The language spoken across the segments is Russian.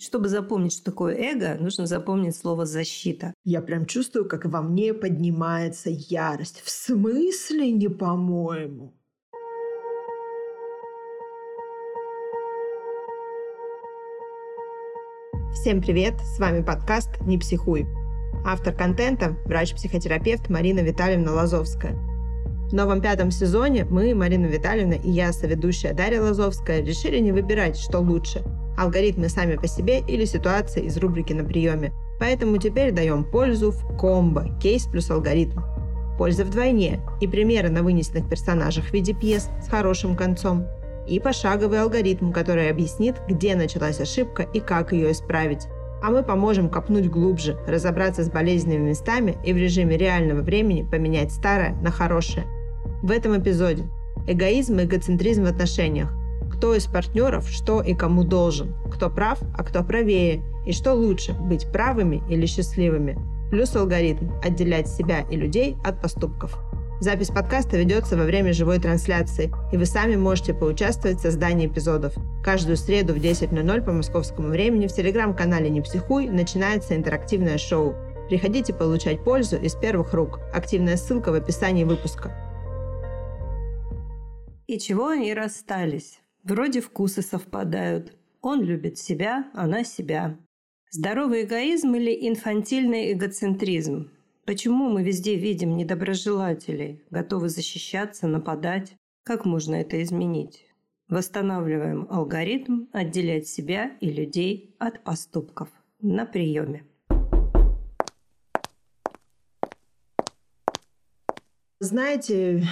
Чтобы запомнить, что такое эго, нужно запомнить слово «защита». Я прям чувствую, как во мне поднимается ярость. В смысле не по-моему? Всем привет! С вами подкаст «Не психуй». Автор контента – врач-психотерапевт Марина Витальевна Лазовская. В новом пятом сезоне мы, Марина Витальевна и я, соведущая Дарья Лазовская, решили не выбирать, что лучше – алгоритмы сами по себе или ситуации из рубрики на приеме. Поэтому теперь даем пользу в комбо, кейс плюс алгоритм. Польза вдвойне и примеры на вынесенных персонажах в виде пьес с хорошим концом, и пошаговый алгоритм, который объяснит, где началась ошибка и как ее исправить. А мы поможем копнуть глубже, разобраться с болезненными местами и в режиме реального времени поменять старое на хорошее. В этом эпизоде эгоизм и эгоцентризм в отношениях, кто из партнеров что и кому должен, кто прав, а кто правее, и что лучше, быть правыми или счастливыми. Плюс алгоритм – отделять себя и людей от поступков. Запись подкаста ведется во время живой трансляции, и вы сами можете поучаствовать в создании эпизодов. Каждую среду в 10.00 по московскому времени в телеграм-канале «Не психуй» начинается интерактивное шоу. Приходите получать пользу из первых рук. Активная ссылка в описании выпуска. И чего они расстались? Вроде вкусы совпадают. Он любит себя, она себя. Здоровый эгоизм или инфантильный эгоцентризм? Почему мы везде видим недоброжелателей, готовы защищаться, нападать? Как можно это изменить? Восстанавливаем алгоритм отделять себя и людей от поступков на приеме. Знаете,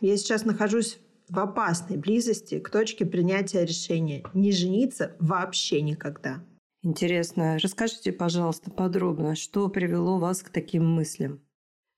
я сейчас нахожусь в опасной близости к точке принятия решения не жениться вообще никогда. Интересно. Расскажите, пожалуйста, подробно, что привело вас к таким мыслям?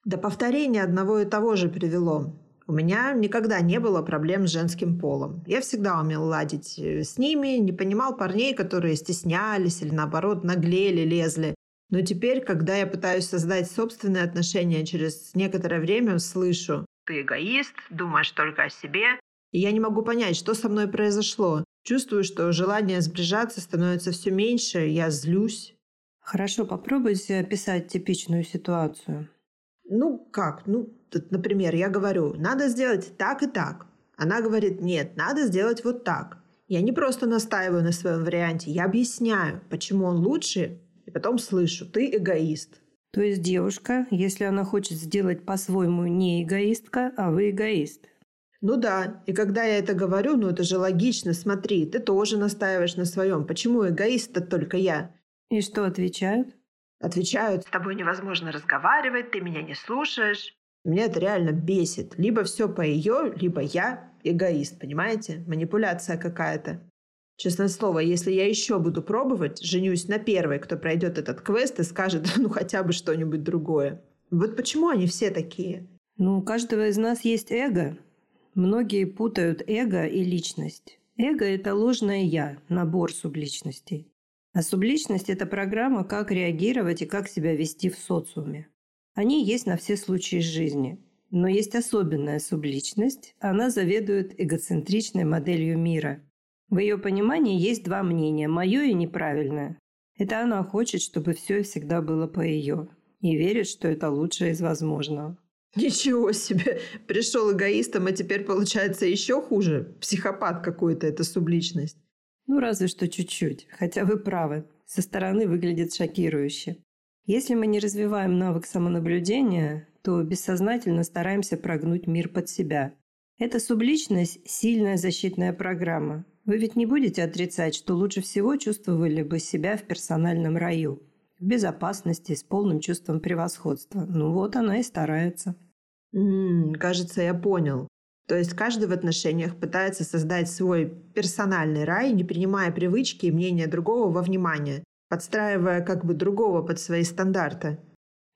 До повторения одного и того же привело. У меня никогда не было проблем с женским полом. Я всегда умел ладить э, с ними, не понимал парней, которые стеснялись или наоборот наглели, лезли. Но теперь, когда я пытаюсь создать собственные отношения, через некоторое время слышу «ты эгоист, думаешь только о себе», и я не могу понять, что со мной произошло. Чувствую, что желание сближаться становится все меньше, я злюсь. Хорошо, попробуйте описать типичную ситуацию. Ну как? Ну, тут, например, я говорю, надо сделать так и так. Она говорит, нет, надо сделать вот так. Я не просто настаиваю на своем варианте, я объясняю, почему он лучше, и потом слышу, ты эгоист. То есть девушка, если она хочет сделать по-своему не эгоистка, а вы эгоист. Ну да, и когда я это говорю, ну это же логично, смотри, ты тоже настаиваешь на своем. Почему эгоист-то только я? И что отвечают? Отвечают, с тобой невозможно разговаривать, ты меня не слушаешь. Меня это реально бесит. Либо все по ее, либо я эгоист, понимаете? Манипуляция какая-то. Честное слово, если я еще буду пробовать, женюсь на первой, кто пройдет этот квест и скажет, ну хотя бы что-нибудь другое. Вот почему они все такие? Ну, у каждого из нас есть эго. Многие путают эго и личность. Эго – это ложное «я», набор субличностей. А субличность – это программа, как реагировать и как себя вести в социуме. Они есть на все случаи жизни. Но есть особенная субличность. Она заведует эгоцентричной моделью мира. В ее понимании есть два мнения – мое и неправильное. Это она хочет, чтобы все всегда было по ее. И верит, что это лучшее из возможного. Ничего себе! Пришел эгоистом, а теперь получается еще хуже. Психопат какой-то, это субличность. Ну, разве что чуть-чуть. Хотя вы правы. Со стороны выглядит шокирующе. Если мы не развиваем навык самонаблюдения, то бессознательно стараемся прогнуть мир под себя. Эта субличность – сильная защитная программа. Вы ведь не будете отрицать, что лучше всего чувствовали бы себя в персональном раю в безопасности, с полным чувством превосходства. Ну вот она и старается. М-м, кажется, я понял. То есть каждый в отношениях пытается создать свой персональный рай, не принимая привычки и мнения другого во внимание, подстраивая как бы другого под свои стандарты.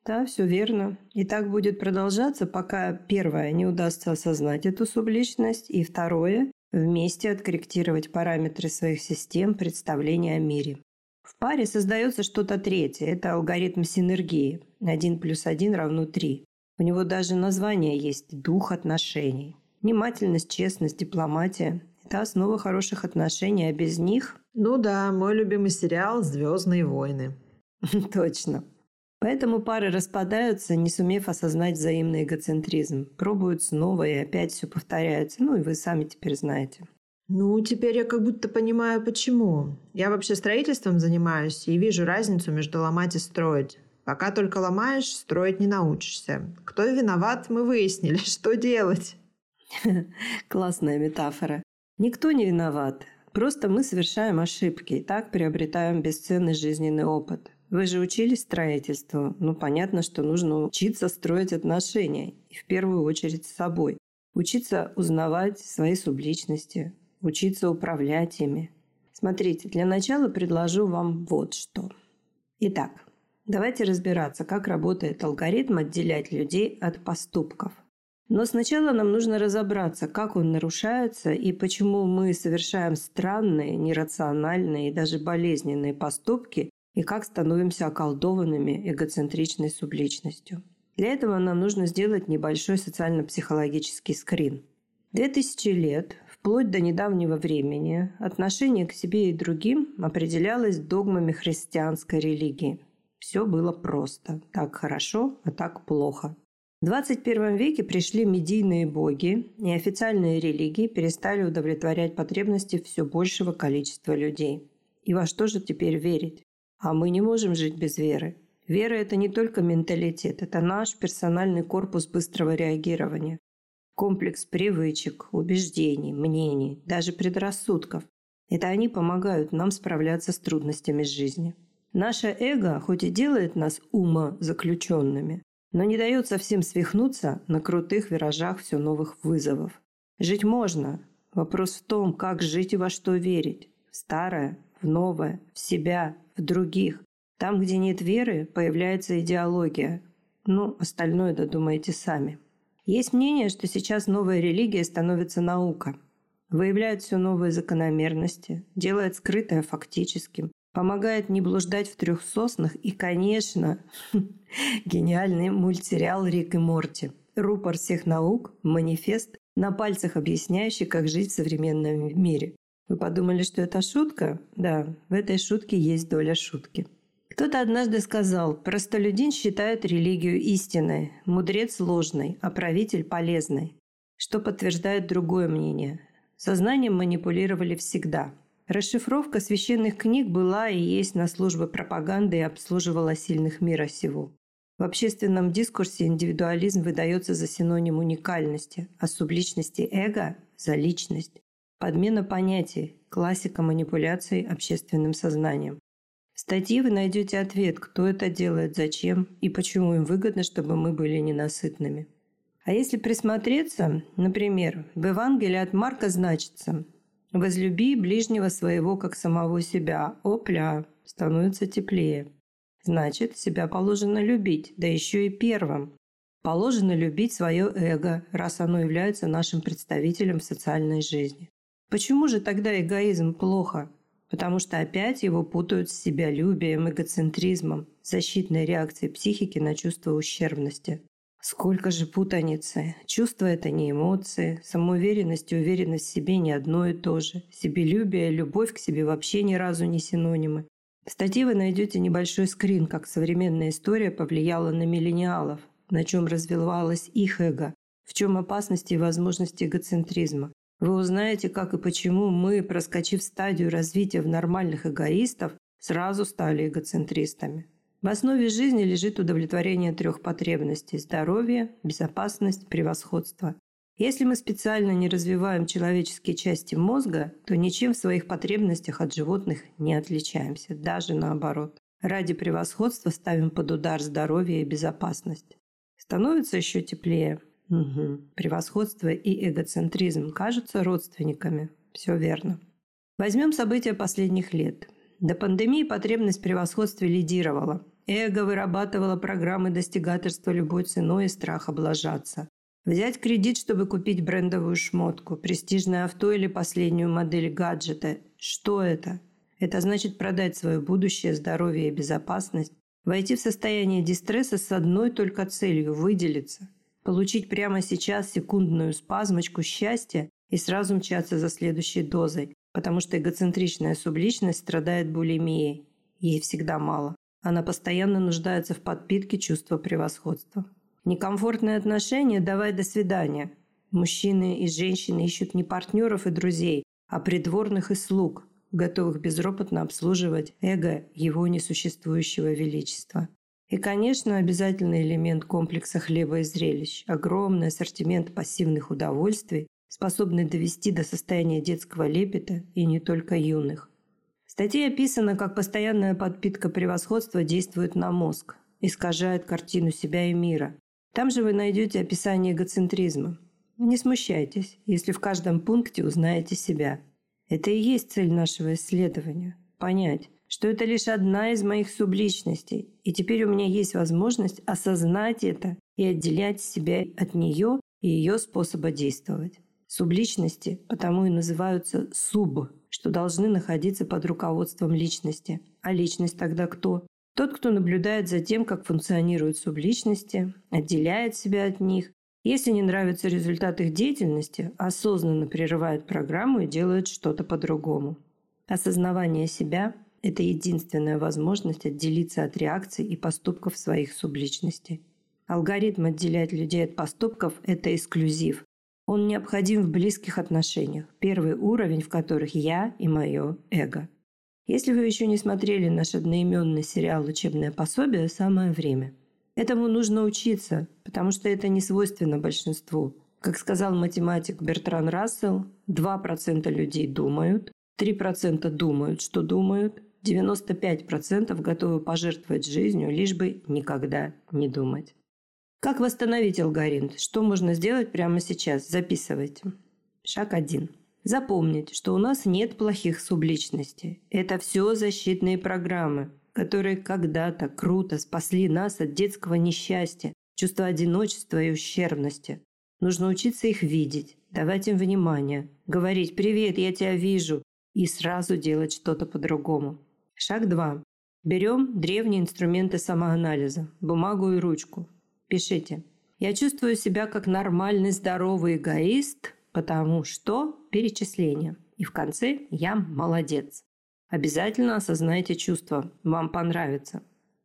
Да, все верно. И так будет продолжаться, пока первое не удастся осознать эту субличность, и второе вместе откорректировать параметры своих систем представления о мире. В паре создается что-то третье. Это алгоритм синергии. Один плюс один равно три. У него даже название есть – дух отношений. Внимательность, честность, дипломатия – это основа хороших отношений, а без них Ну да, мой любимый сериал «Звездные войны». Точно. Поэтому пары распадаются, не сумев осознать взаимный эгоцентризм. Пробуют снова и опять все повторяется. Ну и вы сами теперь знаете. Ну, теперь я как будто понимаю, почему. Я вообще строительством занимаюсь и вижу разницу между ломать и строить. Пока только ломаешь, строить не научишься. Кто виноват, мы выяснили. Что делать? Классная метафора. Никто не виноват. Просто мы совершаем ошибки и так приобретаем бесценный жизненный опыт. Вы же учились строительству. Ну, понятно, что нужно учиться строить отношения. И в первую очередь с собой. Учиться узнавать свои субличности. Учиться управлять ими. Смотрите, для начала предложу вам вот что. Итак, давайте разбираться, как работает алгоритм отделять людей от поступков. Но сначала нам нужно разобраться, как он нарушается и почему мы совершаем странные, нерациональные и даже болезненные поступки и как становимся околдованными эгоцентричной субличностью. Для этого нам нужно сделать небольшой социально-психологический скрин. Две тысячи лет, вплоть до недавнего времени, отношение к себе и другим определялось догмами христианской религии. Все было просто. Так хорошо, а так плохо. В 21 веке пришли медийные боги, и официальные религии перестали удовлетворять потребности все большего количества людей. И во что же теперь верить? А мы не можем жить без веры. Вера – это не только менталитет, это наш персональный корпус быстрого реагирования. Комплекс привычек, убеждений, мнений, даже предрассудков. Это они помогают нам справляться с трудностями жизни. Наше эго хоть и делает нас ума заключенными, но не дает совсем свихнуться на крутых виражах все новых вызовов. Жить можно. Вопрос в том, как жить и во что верить. В старое, в новое, в себя, в других. Там, где нет веры, появляется идеология. Ну, остальное додумайте сами. Есть мнение, что сейчас новая религия становится наука. Выявляет все новые закономерности, делает скрытое фактическим, помогает не блуждать в трех соснах и, конечно, гениальный мультсериал «Рик и Морти». Рупор всех наук, манифест, на пальцах объясняющий, как жить в современном мире. Вы подумали, что это шутка? Да, в этой шутке есть доля шутки. Кто-то однажды сказал, простолюдин считает религию истинной, мудрец ложной, а правитель полезной. Что подтверждает другое мнение. Сознанием манипулировали всегда – Расшифровка священных книг была и есть на службе пропаганды и обслуживала сильных мира сего. В общественном дискурсе индивидуализм выдается за синоним уникальности, а субличности эго – за личность. Подмена понятий – классика манипуляций общественным сознанием. В статье вы найдете ответ, кто это делает, зачем и почему им выгодно, чтобы мы были ненасытными. А если присмотреться, например, в Евангелии от Марка значится Возлюби ближнего своего, как самого себя. Опля, становится теплее. Значит, себя положено любить, да еще и первым. Положено любить свое эго, раз оно является нашим представителем в социальной жизни. Почему же тогда эгоизм плохо? Потому что опять его путают с себялюбием, эгоцентризмом, защитной реакцией психики на чувство ущербности. Сколько же путаницы. Чувство – это не эмоции. Самоуверенность и уверенность в себе не одно и то же. Себелюбие, любовь к себе вообще ни разу не синонимы. В статье вы найдете небольшой скрин, как современная история повлияла на миллениалов, на чем развивалось их эго, в чем опасности и возможности эгоцентризма. Вы узнаете, как и почему мы, проскочив стадию развития в нормальных эгоистов, сразу стали эгоцентристами. В основе жизни лежит удовлетворение трех потребностей – здоровье, безопасность, превосходство. Если мы специально не развиваем человеческие части мозга, то ничем в своих потребностях от животных не отличаемся, даже наоборот. Ради превосходства ставим под удар здоровье и безопасность. Становится еще теплее. Угу. Превосходство и эгоцентризм кажутся родственниками. Все верно. Возьмем события последних лет. До пандемии потребность в превосходстве лидировала. Эго вырабатывало программы достигаторства любой ценой и страх облажаться. Взять кредит, чтобы купить брендовую шмотку, престижное авто или последнюю модель гаджета. Что это? Это значит продать свое будущее, здоровье и безопасность, войти в состояние дистресса с одной только целью – выделиться, получить прямо сейчас секундную спазмочку счастья и сразу мчаться за следующей дозой, потому что эгоцентричная субличность страдает булимией. Ей всегда мало. Она постоянно нуждается в подпитке чувства превосходства. Некомфортные отношения «давай до свидания». Мужчины и женщины ищут не партнеров и друзей, а придворных и слуг, готовых безропотно обслуживать эго его несуществующего величества. И, конечно, обязательный элемент комплекса хлеба и зрелищ – огромный ассортимент пассивных удовольствий, способный довести до состояния детского лепета и не только юных. В статье описано, как постоянная подпитка превосходства действует на мозг, искажает картину себя и мира. Там же вы найдете описание эгоцентризма. Не смущайтесь, если в каждом пункте узнаете себя. Это и есть цель нашего исследования – понять, что это лишь одна из моих субличностей, и теперь у меня есть возможность осознать это и отделять себя от нее и ее способа действовать. Субличности потому и называются суб, что должны находиться под руководством личности. А личность тогда кто? Тот, кто наблюдает за тем, как функционируют субличности, отделяет себя от них, если не нравится результат их деятельности, осознанно прерывает программу и делает что-то по-другому. Осознавание себя – это единственная возможность отделиться от реакций и поступков своих субличностей. Алгоритм отделять людей от поступков – это эксклюзив, он необходим в близких отношениях, первый уровень в которых я и мое эго. Если вы еще не смотрели наш одноименный сериал «Учебное пособие», самое время. Этому нужно учиться, потому что это не свойственно большинству. Как сказал математик Бертран Рассел, 2% людей думают, 3% думают, что думают, 95% готовы пожертвовать жизнью, лишь бы никогда не думать. Как восстановить алгоритм? Что можно сделать прямо сейчас? Записывайте. Шаг 1. Запомнить, что у нас нет плохих субличностей. Это все защитные программы, которые когда-то круто спасли нас от детского несчастья, чувства одиночества и ущербности. Нужно учиться их видеть, давать им внимание, говорить «Привет, я тебя вижу» и сразу делать что-то по-другому. Шаг 2. Берем древние инструменты самоанализа, бумагу и ручку. Пишите. Я чувствую себя как нормальный здоровый эгоист, потому что перечисление. И в конце я молодец. Обязательно осознайте чувство. Вам понравится.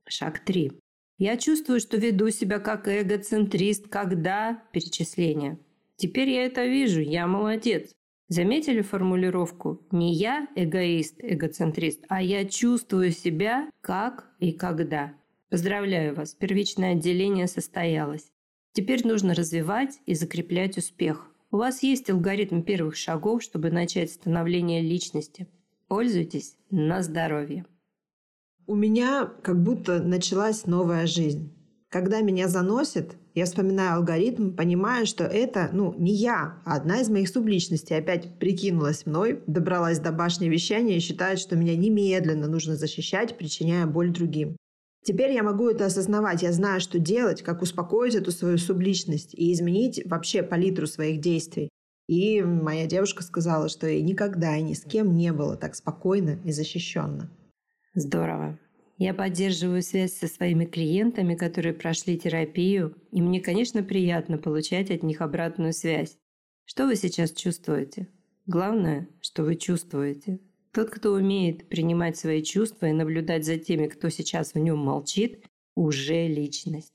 Шаг 3. Я чувствую, что веду себя как эгоцентрист, когда перечисление. Теперь я это вижу, я молодец. Заметили формулировку? Не я эгоист, эгоцентрист, а я чувствую себя как и когда. Поздравляю вас, первичное отделение состоялось. Теперь нужно развивать и закреплять успех. У вас есть алгоритм первых шагов, чтобы начать становление личности. Пользуйтесь на здоровье. У меня как будто началась новая жизнь. Когда меня заносит, я вспоминаю алгоритм, понимаю, что это, ну, не я, а одна из моих субличностей опять прикинулась мной, добралась до башни вещания и считает, что меня немедленно нужно защищать, причиняя боль другим. Теперь я могу это осознавать, я знаю, что делать, как успокоить эту свою субличность и изменить вообще палитру своих действий. И моя девушка сказала, что ей никогда и ни с кем не было так спокойно и защищенно. Здорово. Я поддерживаю связь со своими клиентами, которые прошли терапию, и мне, конечно, приятно получать от них обратную связь. Что вы сейчас чувствуете? Главное, что вы чувствуете. Тот, кто умеет принимать свои чувства и наблюдать за теми, кто сейчас в нем молчит, уже личность.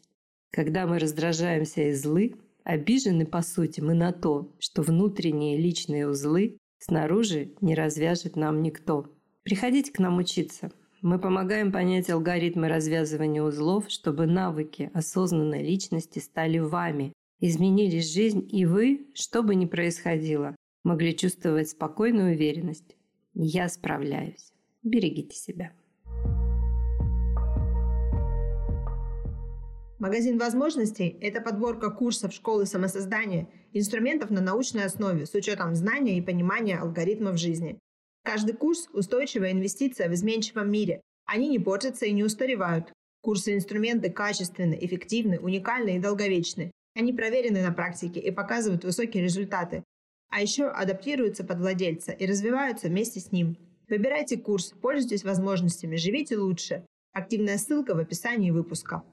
Когда мы раздражаемся и злы, обижены по сути мы на то, что внутренние личные узлы снаружи не развяжет нам никто. Приходите к нам учиться. Мы помогаем понять алгоритмы развязывания узлов, чтобы навыки осознанной личности стали вами, изменились жизнь, и вы, что бы ни происходило, могли чувствовать спокойную уверенность я справляюсь. Берегите себя. Магазин возможностей – это подборка курсов школы самосоздания, инструментов на научной основе с учетом знания и понимания алгоритмов жизни. Каждый курс – устойчивая инвестиция в изменчивом мире. Они не портятся и не устаревают. Курсы и инструменты качественны, эффективны, уникальны и долговечны. Они проверены на практике и показывают высокие результаты а еще адаптируются под владельца и развиваются вместе с ним. Выбирайте курс, пользуйтесь возможностями, живите лучше. Активная ссылка в описании выпуска.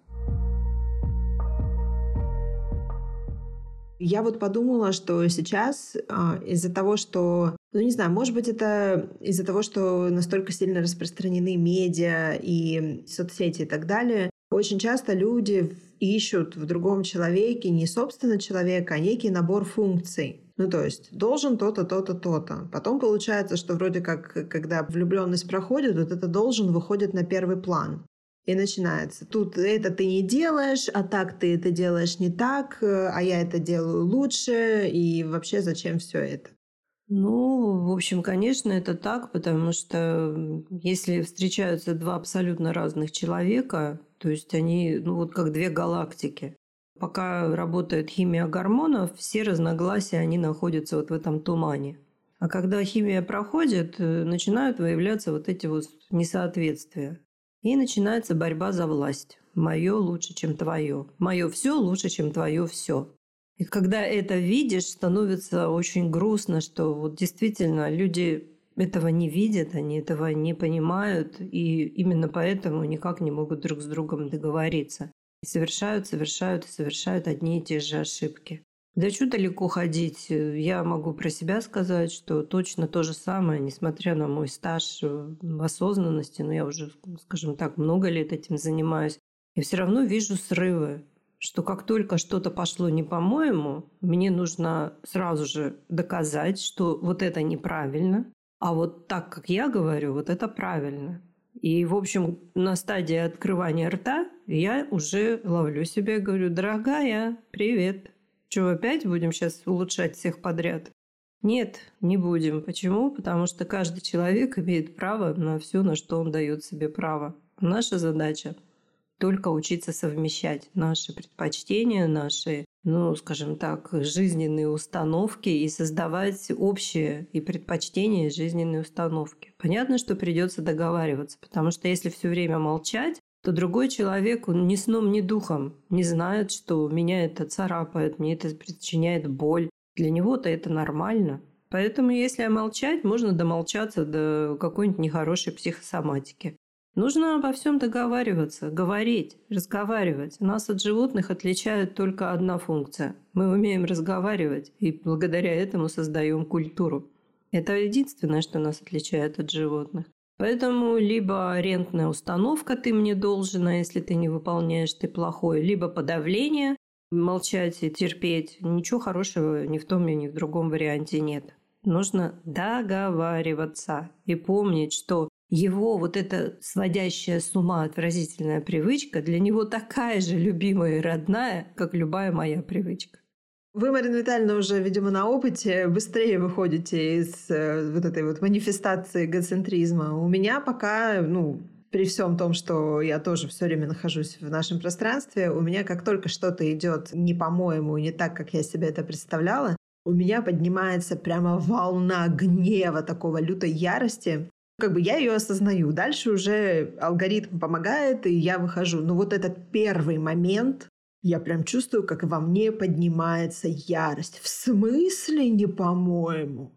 Я вот подумала, что сейчас а, из-за того, что, ну не знаю, может быть это из-за того, что настолько сильно распространены медиа и соцсети и так далее, очень часто люди ищут в другом человеке не собственно человека, а некий набор функций. Ну, то есть, должен то-то, то-то, то-то. Потом получается, что вроде как, когда влюбленность проходит, вот это должен выходит на первый план. И начинается. Тут это ты не делаешь, а так ты это делаешь не так, а я это делаю лучше, и вообще зачем все это? Ну, в общем, конечно, это так, потому что если встречаются два абсолютно разных человека, то есть они, ну вот как две галактики. Пока работает химия гормонов, все разногласия, они находятся вот в этом тумане. А когда химия проходит, э, начинают выявляться вот эти вот несоответствия. И начинается борьба за власть. Мое лучше, чем твое. Мое все лучше, чем твое все. И когда это видишь, становится очень грустно, что вот действительно люди этого не видят, они этого не понимают, и именно поэтому никак не могут друг с другом договориться. И совершают, совершают и совершают одни и те же ошибки. Да что далеко ходить? Я могу про себя сказать, что точно то же самое, несмотря на мой стаж в осознанности, но я уже, скажем так, много лет этим занимаюсь, я все равно вижу срывы, что как только что-то пошло не по-моему, мне нужно сразу же доказать, что вот это неправильно, а вот так, как я говорю, вот это правильно. И, в общем, на стадии открывания рта я уже ловлю себя и говорю, дорогая, привет. Что, опять будем сейчас улучшать всех подряд? Нет, не будем. Почему? Потому что каждый человек имеет право на все, на что он дает себе право. Наша задача только учиться совмещать наши предпочтения, наши ну, скажем так, жизненные установки и создавать общие и предпочтения жизненные установки. Понятно, что придется договариваться, потому что если все время молчать, то другой человек, он ни сном, ни духом не знает, что меня это царапает, мне это причиняет боль. Для него-то это нормально. Поэтому, если молчать, можно домолчаться до какой-нибудь нехорошей психосоматики. Нужно обо всем договариваться, говорить, разговаривать. Нас от животных отличает только одна функция. Мы умеем разговаривать, и благодаря этому создаем культуру. Это единственное, что нас отличает от животных. Поэтому либо рентная установка «ты мне должен, а если ты не выполняешь, ты плохой», либо подавление, молчать и терпеть. Ничего хорошего ни в том, ни в другом варианте нет. Нужно договариваться и помнить, что его вот эта сводящая с ума отвратительная привычка для него такая же любимая и родная, как любая моя привычка. Вы, Марина Витальевна, уже, видимо, на опыте быстрее выходите из э, вот этой вот манифестации эгоцентризма. У меня пока, ну, при всем том, что я тоже все время нахожусь в нашем пространстве, у меня как только что-то идет не по-моему, не так, как я себе это представляла, у меня поднимается прямо волна гнева, такого лютой ярости как бы я ее осознаю. Дальше уже алгоритм помогает, и я выхожу. Но вот этот первый момент, я прям чувствую, как во мне поднимается ярость. В смысле не по-моему?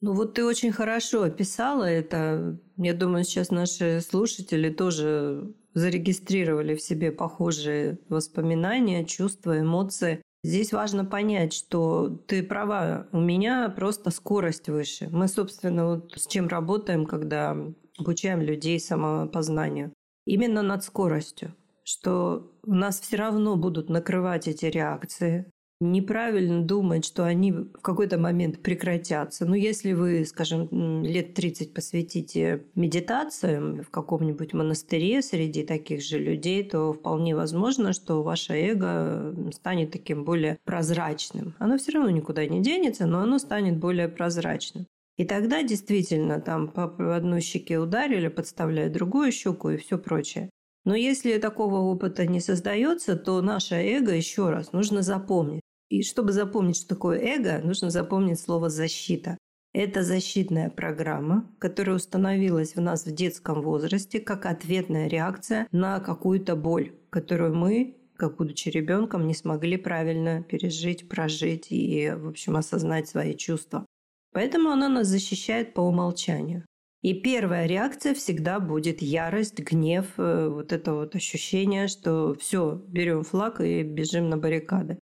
Ну вот ты очень хорошо описала это. Я думаю, сейчас наши слушатели тоже зарегистрировали в себе похожие воспоминания, чувства, эмоции. Здесь важно понять, что ты права, у меня просто скорость выше. Мы, собственно, вот с чем работаем, когда обучаем людей самопознанию. Именно над скоростью, что у нас все равно будут накрывать эти реакции, неправильно думать, что они в какой-то момент прекратятся. Но если вы, скажем, лет 30 посвятите медитациям в каком-нибудь монастыре среди таких же людей, то вполне возможно, что ваше эго станет таким более прозрачным. Оно все равно никуда не денется, но оно станет более прозрачным. И тогда действительно там по одной щеке ударили, подставляя другую щеку и все прочее. Но если такого опыта не создается, то наше эго, еще раз, нужно запомнить, и чтобы запомнить, что такое эго, нужно запомнить слово «защита». Это защитная программа, которая установилась в нас в детском возрасте как ответная реакция на какую-то боль, которую мы, как будучи ребенком, не смогли правильно пережить, прожить и, в общем, осознать свои чувства. Поэтому она нас защищает по умолчанию. И первая реакция всегда будет ярость, гнев, э, вот это вот ощущение, что все, берем флаг и бежим на баррикады.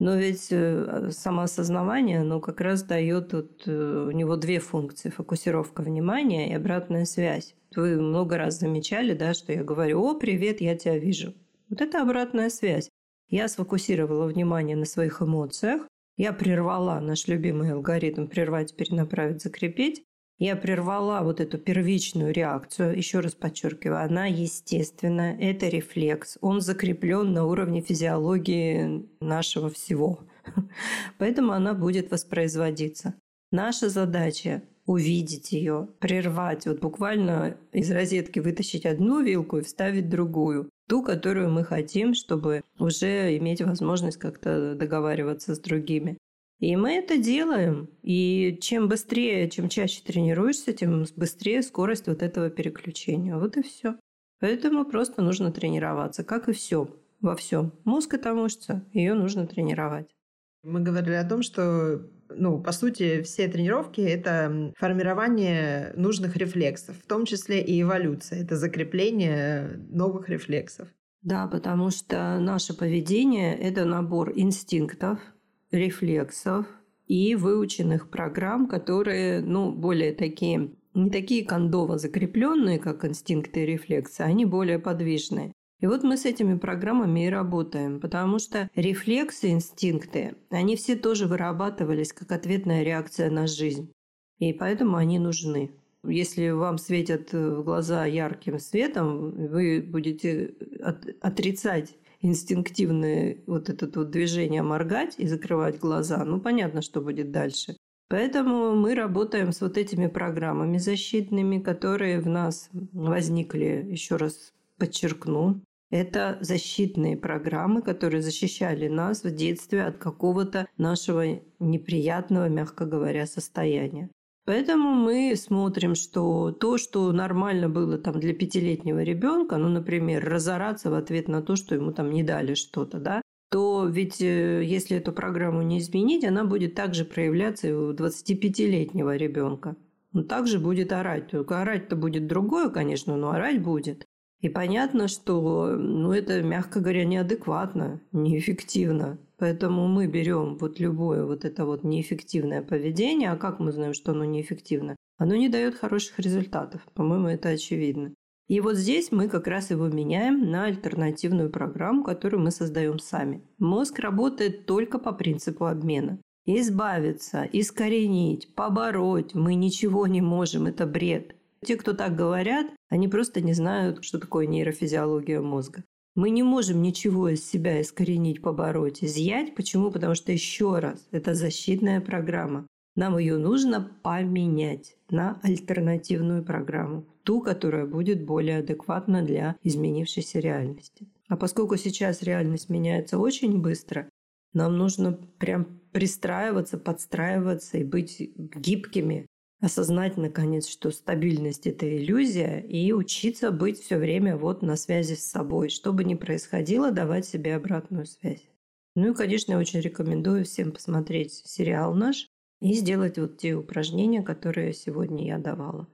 Но ведь э, самоосознавание, оно как раз дает вот, э, у него две функции. Фокусировка внимания и обратная связь. Вы много раз замечали, да, что я говорю, о, привет, я тебя вижу. Вот это обратная связь. Я сфокусировала внимание на своих эмоциях, я прервала наш любимый алгоритм «прервать, перенаправить, закрепить», я прервала вот эту первичную реакцию, еще раз подчеркиваю, она естественная, это рефлекс, он закреплен на уровне физиологии нашего всего. Поэтому она будет воспроизводиться. Наша задача увидеть ее, прервать, вот буквально из розетки вытащить одну вилку и вставить другую. Ту, которую мы хотим, чтобы уже иметь возможность как-то договариваться с другими. И мы это делаем. И чем быстрее, чем чаще тренируешься, тем быстрее скорость вот этого переключения. Вот и все. Поэтому просто нужно тренироваться, как и все во всем. Мозг это мышца, ее нужно тренировать. Мы говорили о том, что ну, по сути, все тренировки — это формирование нужных рефлексов, в том числе и эволюция. Это закрепление новых рефлексов. Да, потому что наше поведение — это набор инстинктов, рефлексов и выученных программ, которые, ну, более такие, не такие кондово закрепленные, как инстинкты и рефлексы, они более подвижные. И вот мы с этими программами и работаем, потому что рефлексы, инстинкты, они все тоже вырабатывались как ответная реакция на жизнь. И поэтому они нужны. Если вам светят в глаза ярким светом, вы будете отрицать инстинктивное вот это вот движение моргать и закрывать глаза, ну понятно, что будет дальше. Поэтому мы работаем с вот этими программами защитными, которые в нас возникли, еще раз подчеркну, это защитные программы, которые защищали нас в детстве от какого-то нашего неприятного, мягко говоря, состояния. Поэтому мы смотрим, что то, что нормально было там для пятилетнего ребенка, ну, например, разораться в ответ на то, что ему там не дали что-то, да, то ведь э, если эту программу не изменить, она будет также проявляться и у 25-летнего ребенка. Он также будет орать. Только орать-то будет другое, конечно, но орать будет. И понятно, что ну, это, мягко говоря, неадекватно, неэффективно. Поэтому мы берем вот любое вот это вот неэффективное поведение. А как мы знаем, что оно неэффективно? Оно не дает хороших результатов. По-моему, это очевидно. И вот здесь мы как раз его меняем на альтернативную программу, которую мы создаем сами. Мозг работает только по принципу обмена. Избавиться, искоренить, побороть мы ничего не можем, это бред. Те, кто так говорят, они просто не знают, что такое нейрофизиология мозга. Мы не можем ничего из себя искоренить, побороть, изъять. Почему? Потому что, еще раз, это защитная программа. Нам ее нужно поменять на альтернативную программу, ту, которая будет более адекватна для изменившейся реальности. А поскольку сейчас реальность меняется очень быстро, нам нужно прям пристраиваться, подстраиваться и быть гибкими осознать наконец, что стабильность это иллюзия, и учиться быть все время вот на связи с собой. Что бы ни происходило, давать себе обратную связь. Ну и, конечно, я очень рекомендую всем посмотреть сериал наш и сделать вот те упражнения, которые сегодня я давала.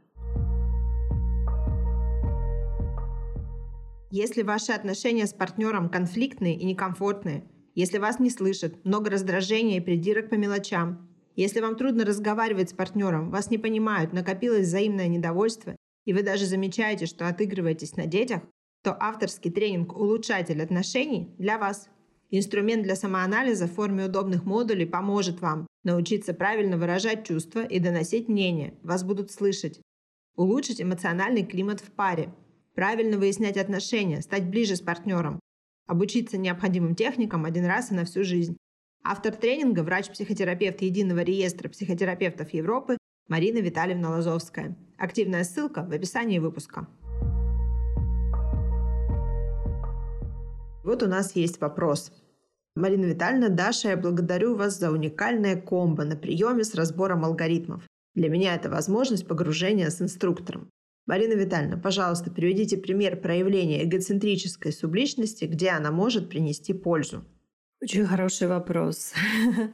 Если ваши отношения с партнером конфликтные и некомфортные, если вас не слышат, много раздражения и придирок по мелочам, если вам трудно разговаривать с партнером, вас не понимают, накопилось взаимное недовольство, и вы даже замечаете, что отыгрываетесь на детях, то авторский тренинг «Улучшатель отношений» для вас. Инструмент для самоанализа в форме удобных модулей поможет вам научиться правильно выражать чувства и доносить мнение. Вас будут слышать. Улучшить эмоциональный климат в паре. Правильно выяснять отношения, стать ближе с партнером. Обучиться необходимым техникам один раз и на всю жизнь. Автор тренинга – врач-психотерапевт Единого реестра психотерапевтов Европы Марина Витальевна Лазовская. Активная ссылка в описании выпуска. Вот у нас есть вопрос. Марина Витальевна, Даша, я благодарю вас за уникальное комбо на приеме с разбором алгоритмов. Для меня это возможность погружения с инструктором. Марина Витальевна, пожалуйста, приведите пример проявления эгоцентрической субличности, где она может принести пользу. Очень хороший вопрос.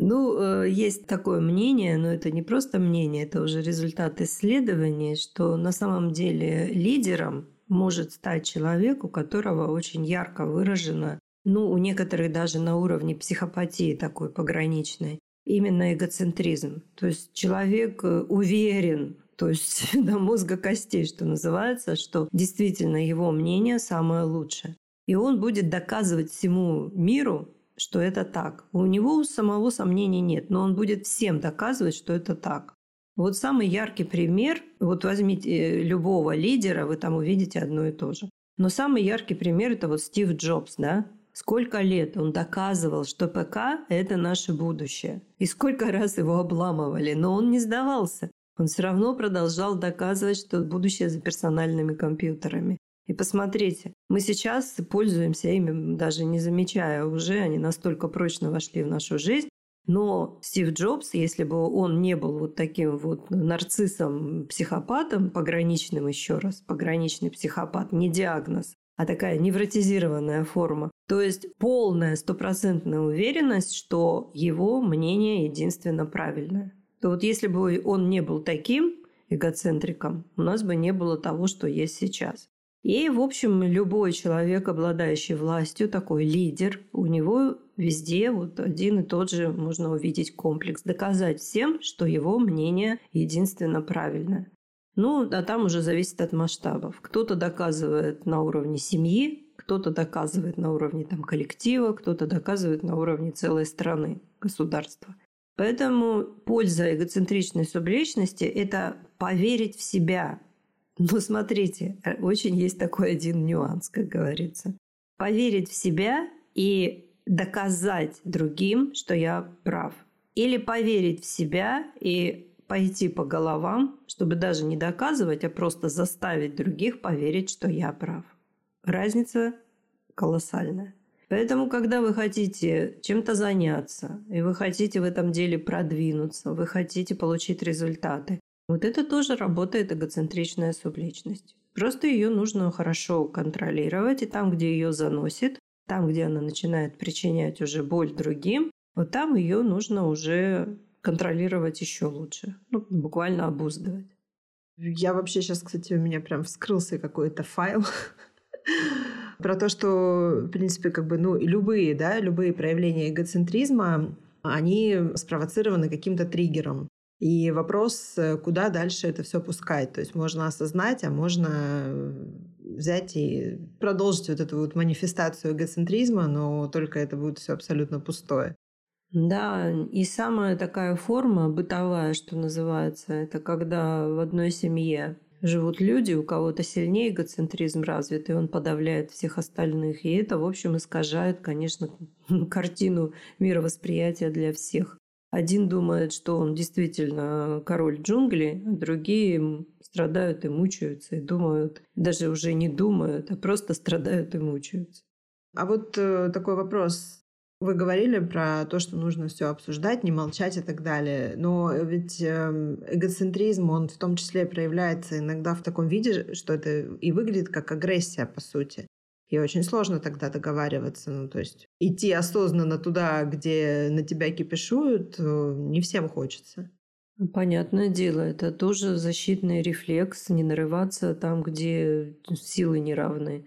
Ну, э, есть такое мнение, но это не просто мнение, это уже результат исследований, что на самом деле лидером может стать человек, у которого очень ярко выражена ну, у некоторых даже на уровне психопатии такой пограничной, именно эгоцентризм. То есть человек э, уверен, то есть до мозга костей, что называется, что действительно его мнение самое лучшее. И он будет доказывать всему миру, что это так. У него у самого сомнений нет, но он будет всем доказывать, что это так. Вот самый яркий пример, вот возьмите э, любого лидера, вы там увидите одно и то же. Но самый яркий пример – это вот Стив Джобс, да? Сколько лет он доказывал, что ПК – это наше будущее. И сколько раз его обламывали, но он не сдавался. Он все равно продолжал доказывать, что будущее за персональными компьютерами. И посмотрите, мы сейчас пользуемся ими, даже не замечая уже, они настолько прочно вошли в нашу жизнь. Но Стив Джобс, если бы он не был вот таким вот нарциссом, психопатом, пограничным еще раз, пограничный психопат, не диагноз, а такая невротизированная форма. То есть полная стопроцентная уверенность, что его мнение единственно правильное. То вот если бы он не был таким эгоцентриком, у нас бы не было того, что есть сейчас. И, в общем, любой человек, обладающий властью, такой лидер, у него везде вот один и тот же можно увидеть комплекс. Доказать всем, что его мнение единственно правильное. Ну, а там уже зависит от масштабов. Кто-то доказывает на уровне семьи, кто-то доказывает на уровне там, коллектива, кто-то доказывает на уровне целой страны, государства. Поэтому польза эгоцентричной субличности – это поверить в себя. Но смотрите, очень есть такой один нюанс, как говорится. Поверить в себя и доказать другим, что я прав. Или поверить в себя и пойти по головам, чтобы даже не доказывать, а просто заставить других поверить, что я прав. Разница колоссальная. Поэтому, когда вы хотите чем-то заняться, и вы хотите в этом деле продвинуться, вы хотите получить результаты, вот это тоже работает эгоцентричная субличность. Просто ее нужно хорошо контролировать, и там, где ее заносит, там, где она начинает причинять уже боль другим, вот там ее нужно уже контролировать еще лучше. Ну, буквально обуздывать. Я вообще сейчас, кстати, у меня прям вскрылся какой-то файл про то, что, в принципе, как бы, ну, любые, да, любые проявления эгоцентризма, они спровоцированы каким-то триггером. И вопрос, куда дальше это все пускать. То есть можно осознать, а можно взять и продолжить вот эту вот манифестацию эгоцентризма, но только это будет все абсолютно пустое. Да, и самая такая форма бытовая, что называется, это когда в одной семье живут люди, у кого-то сильнее эгоцентризм развит, и он подавляет всех остальных. И это, в общем, искажает, конечно, картину мировосприятия для всех. Один думает, что он действительно король джунглей, а другие страдают и мучаются, и думают, даже уже не думают, а просто страдают и мучаются. А вот э, такой вопрос. Вы говорили про то, что нужно все обсуждать, не молчать и так далее. Но ведь эм, эгоцентризм, он в том числе проявляется иногда в таком виде, что это и выглядит как агрессия, по сути. И очень сложно тогда договариваться. Ну, то есть идти осознанно туда, где на тебя кипишуют, э, не всем хочется. Понятное дело, это тоже защитный рефлекс, не нарываться там, где силы неравны.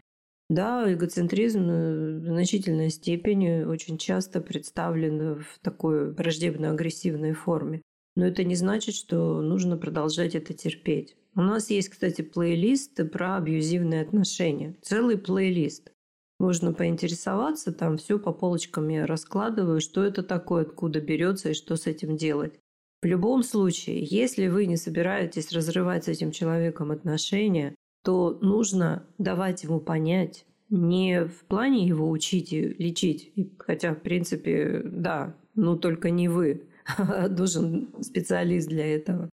Да, эгоцентризм э, в значительной степени очень часто представлен в такой враждебно-агрессивной форме. Но это не значит, что нужно продолжать это терпеть. У нас есть, кстати, плейлист про абьюзивные отношения. Целый плейлист. Можно поинтересоваться, там все по полочкам я раскладываю, что это такое, откуда берется и что с этим делать. В любом случае, если вы не собираетесь разрывать с этим человеком отношения, то нужно давать ему понять, не в плане его учить и лечить, хотя, в принципе, да, но только не вы, нужен специалист для этого.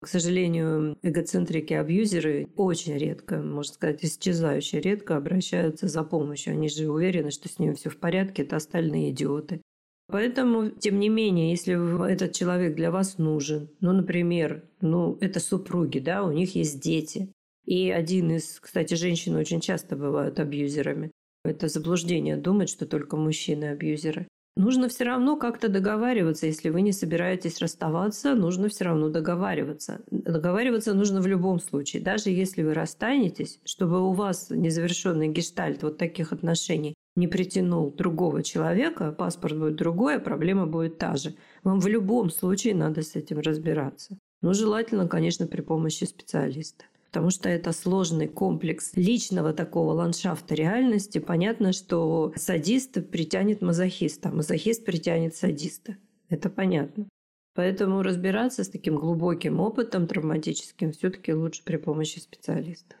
К сожалению, эгоцентрики-абьюзеры очень редко, можно сказать, исчезающе редко обращаются за помощью. Они же уверены, что с ними все в порядке, это остальные идиоты. Поэтому, тем не менее, если этот человек для вас нужен, ну, например, ну, это супруги, да, у них есть дети, и один из, кстати, женщин очень часто бывают абьюзерами. Это заблуждение думать, что только мужчины абьюзеры. Нужно все равно как-то договариваться. Если вы не собираетесь расставаться, нужно все равно договариваться. Договариваться нужно в любом случае. Даже если вы расстанетесь, чтобы у вас незавершенный гештальт вот таких отношений не притянул другого человека, паспорт будет другой, а проблема будет та же. Вам в любом случае надо с этим разбираться. Но желательно, конечно, при помощи специалиста. Потому что это сложный комплекс личного такого ландшафта реальности. Понятно, что садист притянет мазохиста, а мазохист притянет садиста. Это понятно. Поэтому разбираться с таким глубоким опытом травматическим все-таки лучше при помощи специалистов.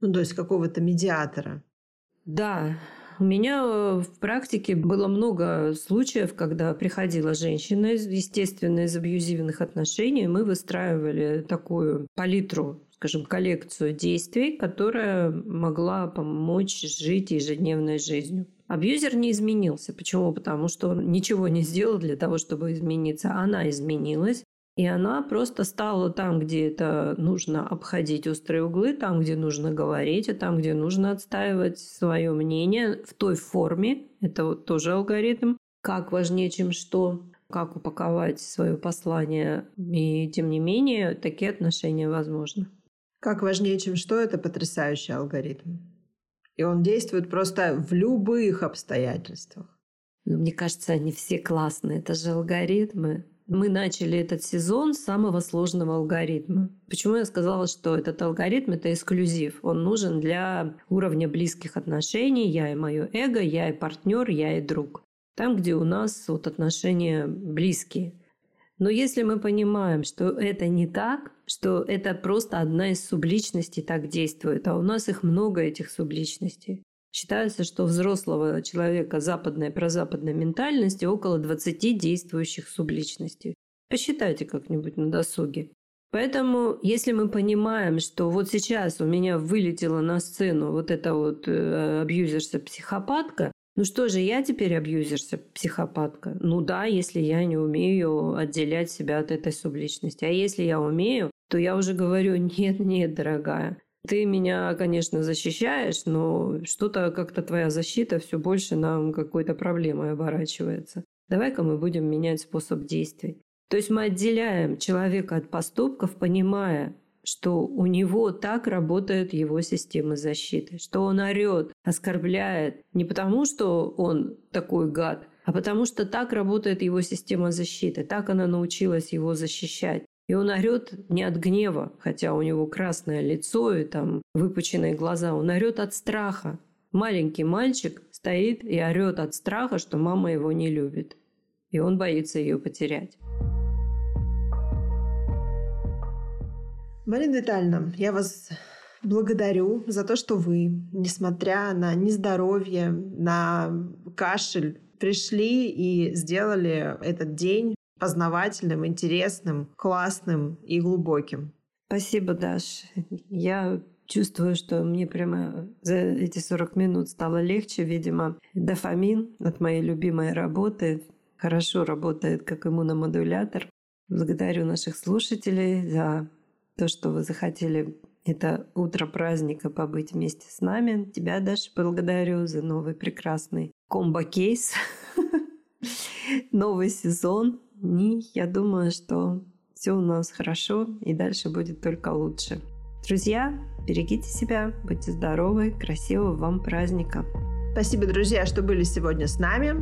Ну, то есть какого-то медиатора. Да, у меня э, в практике было много случаев, когда приходила женщина, естественно, из абьюзивных отношений. Мы выстраивали такую палитру скажем, коллекцию действий, которая могла помочь жить ежедневной жизнью. Абьюзер не изменился. Почему? Потому что он ничего не сделал для того, чтобы измениться. Она изменилась. И она просто стала там, где это нужно обходить острые углы, там, где нужно говорить, а там, где нужно отстаивать свое мнение в той форме. Это вот тоже алгоритм. Как важнее, чем что как упаковать свое послание. И тем не менее, такие отношения возможны. Как важнее, чем что, это потрясающий алгоритм. И он действует просто в любых обстоятельствах. Ну, мне кажется, они все классные. Это же алгоритмы. Мы начали этот сезон с самого сложного алгоритма. Почему я сказала, что этот алгоритм – это эксклюзив? Он нужен для уровня близких отношений. Я и мое эго, я и партнер, я и друг. Там, где у нас вот отношения близкие. Но если мы понимаем, что это не так, что это просто одна из субличностей так действует, а у нас их много, этих субличностей, Считается, что взрослого человека западной и прозападной ментальности около 20 действующих субличностей. Посчитайте как-нибудь на досуге. Поэтому, если мы понимаем, что вот сейчас у меня вылетела на сцену вот эта вот э, абьюзерша-психопатка, ну что же, я теперь абьюзерша, психопатка? Ну да, если я не умею отделять себя от этой субличности. А если я умею, то я уже говорю, нет, нет, дорогая, ты меня, конечно, защищаешь, но что-то как-то твоя защита все больше нам какой-то проблемой оборачивается. Давай-ка мы будем менять способ действий. То есть мы отделяем человека от поступков, понимая, что у него так работает его система защиты, что он орет, оскорбляет не потому, что он такой гад, а потому что так работает его система защиты, так она научилась его защищать. И он орет не от гнева, хотя у него красное лицо и там выпученные глаза. Он орет от страха. Маленький мальчик стоит и орет от страха, что мама его не любит. И он боится ее потерять. Марина Витальевна, я вас благодарю за то, что вы, несмотря на нездоровье, на кашель, пришли и сделали этот день познавательным, интересным, классным и глубоким. Спасибо, Даш. Я чувствую, что мне прямо за эти 40 минут стало легче. Видимо, дофамин от моей любимой работы хорошо работает как иммуномодулятор. Благодарю наших слушателей за то, что вы захотели это утро праздника побыть вместе с нами. Тебя, Даша, благодарю за новый прекрасный комбо-кейс. Новый сезон и я думаю, что все у нас хорошо и дальше будет только лучше. Друзья, берегите себя, будьте здоровы, красивого вам праздника. Спасибо, друзья, что были сегодня с нами.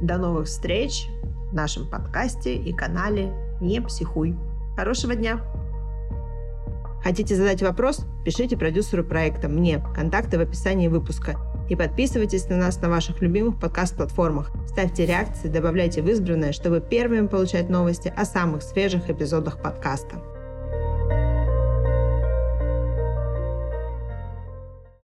До новых встреч в нашем подкасте и канале «Не психуй». Хорошего дня! Хотите задать вопрос? Пишите продюсеру проекта мне. Контакты в описании выпуска – и подписывайтесь на нас на ваших любимых подкаст-платформах. Ставьте реакции, добавляйте в избранное, чтобы первыми получать новости о самых свежих эпизодах подкаста.